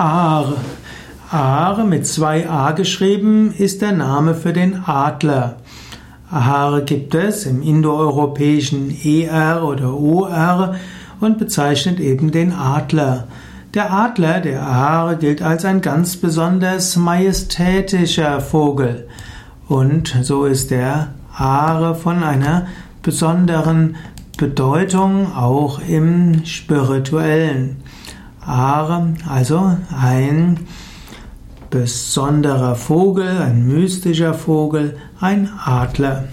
Aar. Aar mit zwei A geschrieben ist der Name für den Adler. Aar gibt es im indoeuropäischen ER oder OR und bezeichnet eben den Adler. Der Adler, der Aar, gilt als ein ganz besonders majestätischer Vogel. Und so ist der Aare von einer besonderen Bedeutung auch im spirituellen. Aare, also ein besonderer Vogel, ein mystischer Vogel, ein Adler.